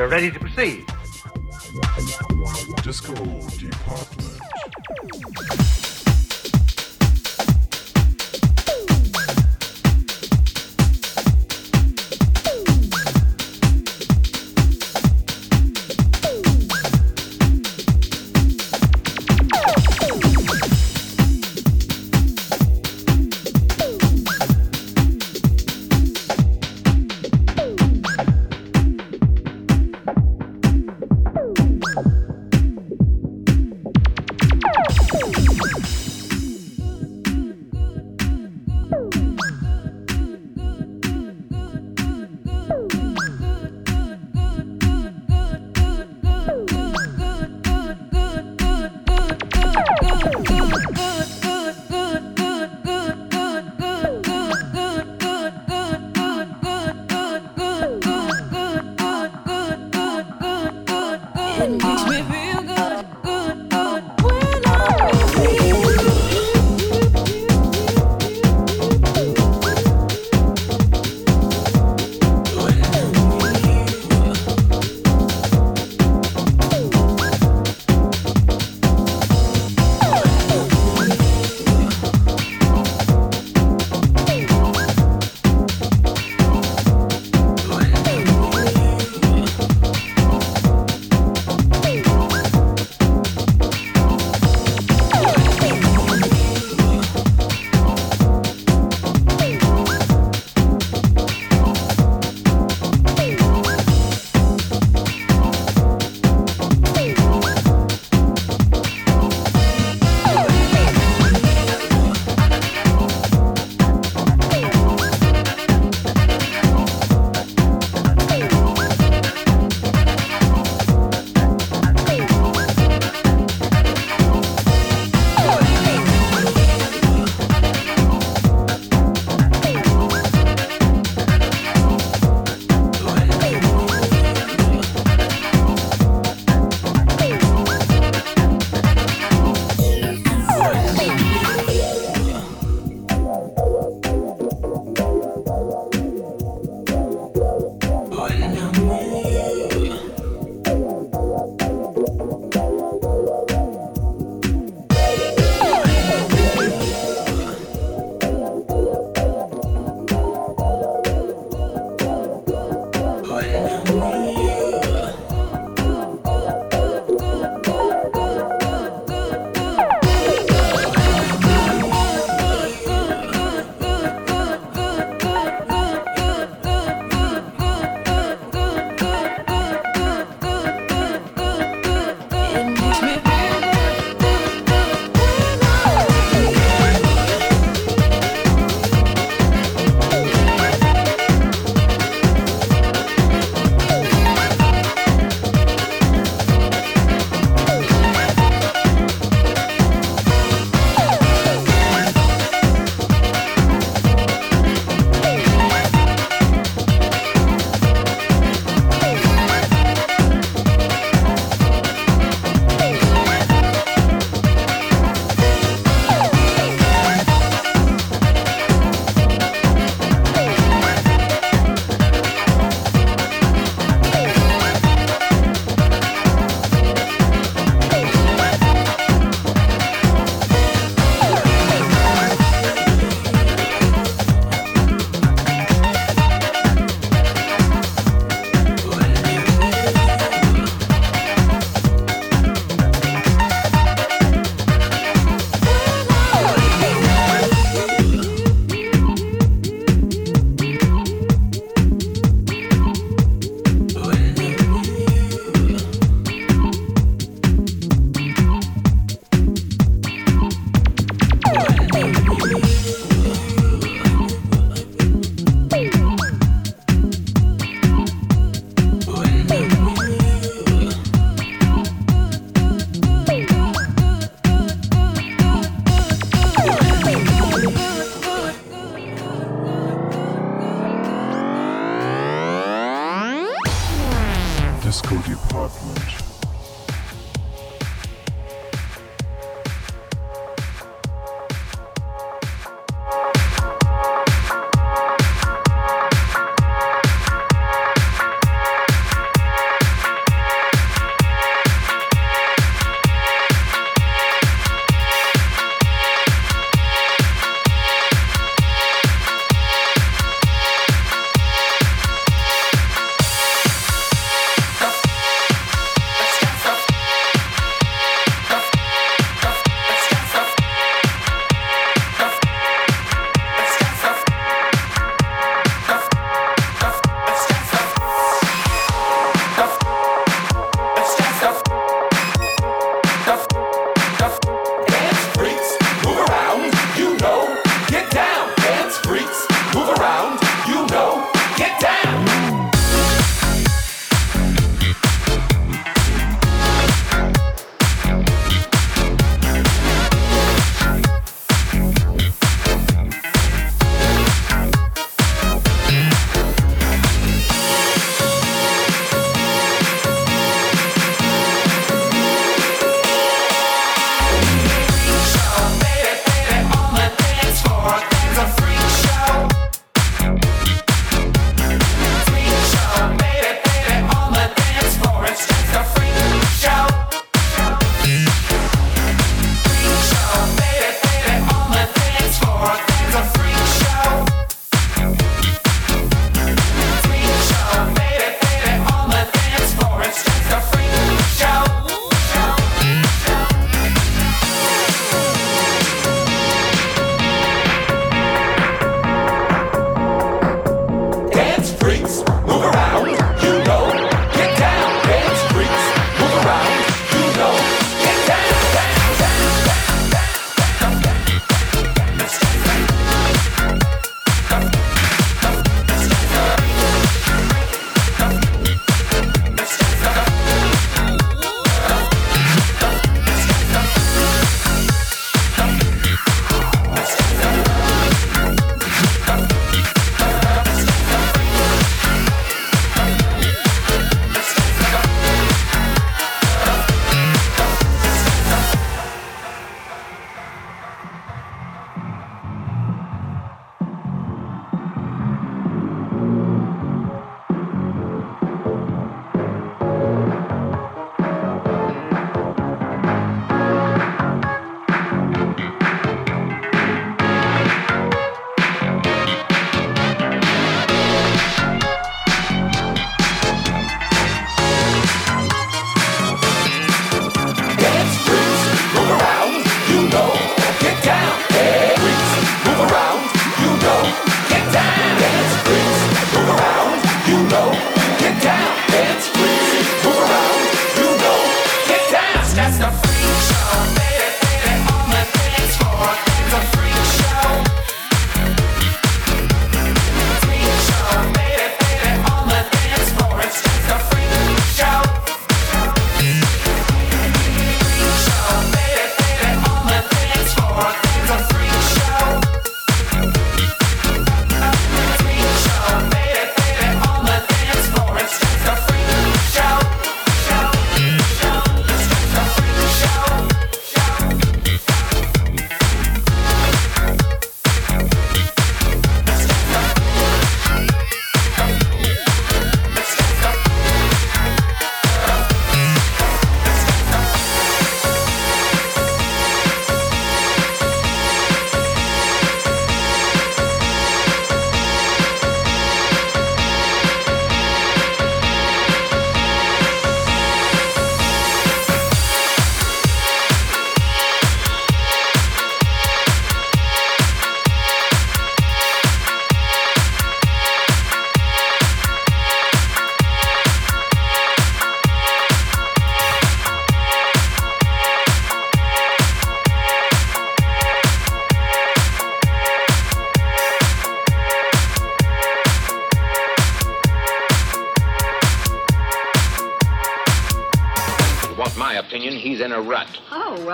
So, we're ready to proceed.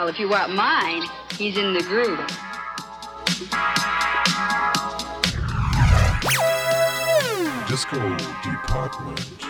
Well, if you want mine, he's in the groove. Disco Department.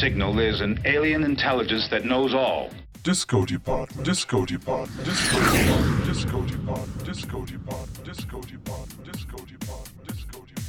signal there's an alien intelligence that knows all. Disco Department, Disco Department, Disco Department, Disco Department, Disco Department, Disco Department, Disco Department, Disco Department.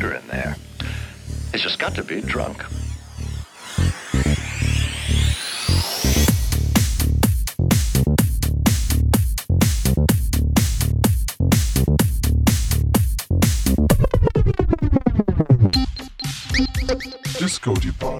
Computer in there has just got to be drunk. Disco Department.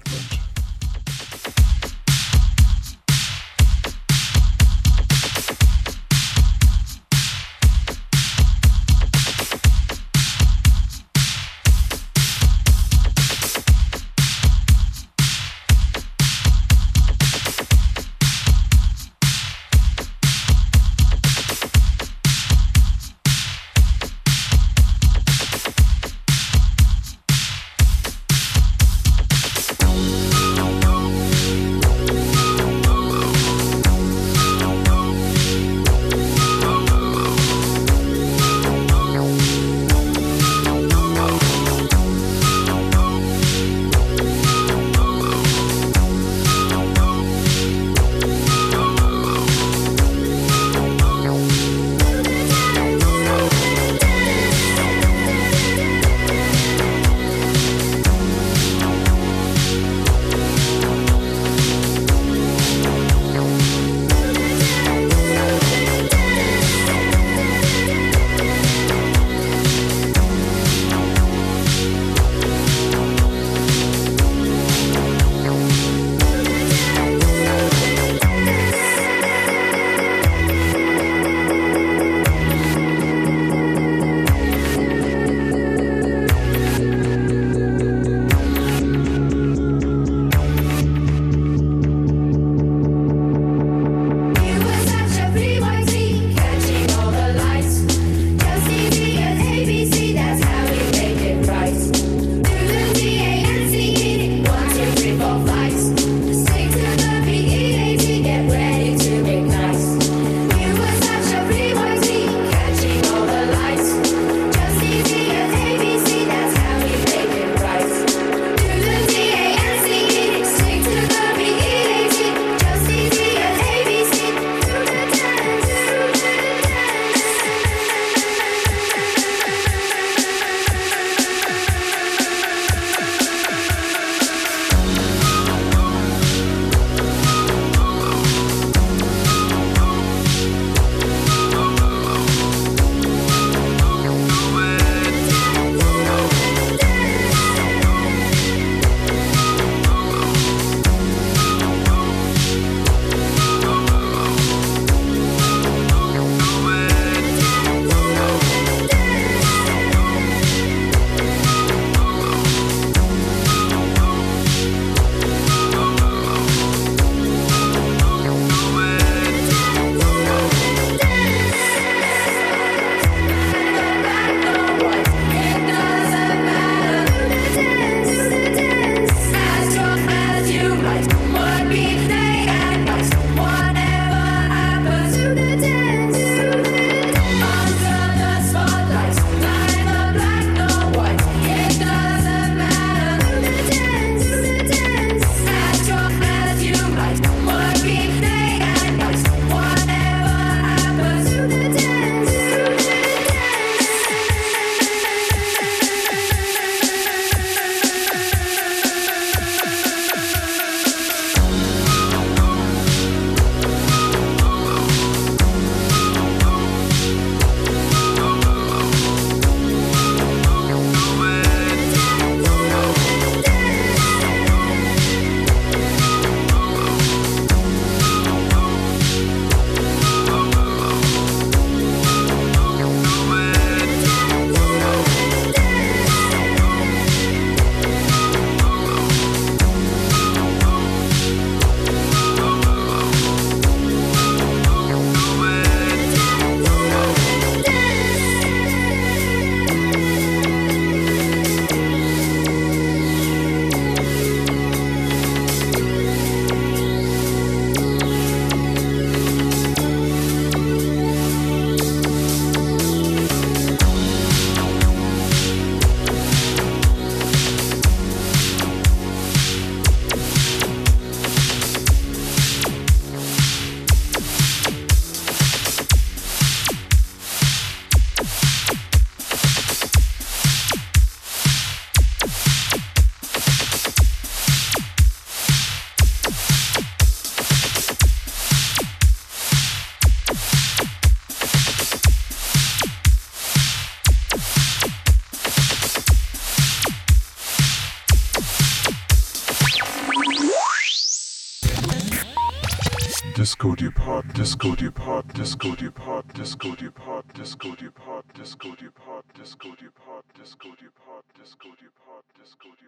Disco Depot, Disco Depot, Disco Depot, Disco Depot, Disco Depot, Disco Depot, Disco Depot, Disco Depot, Disco Depot, Disco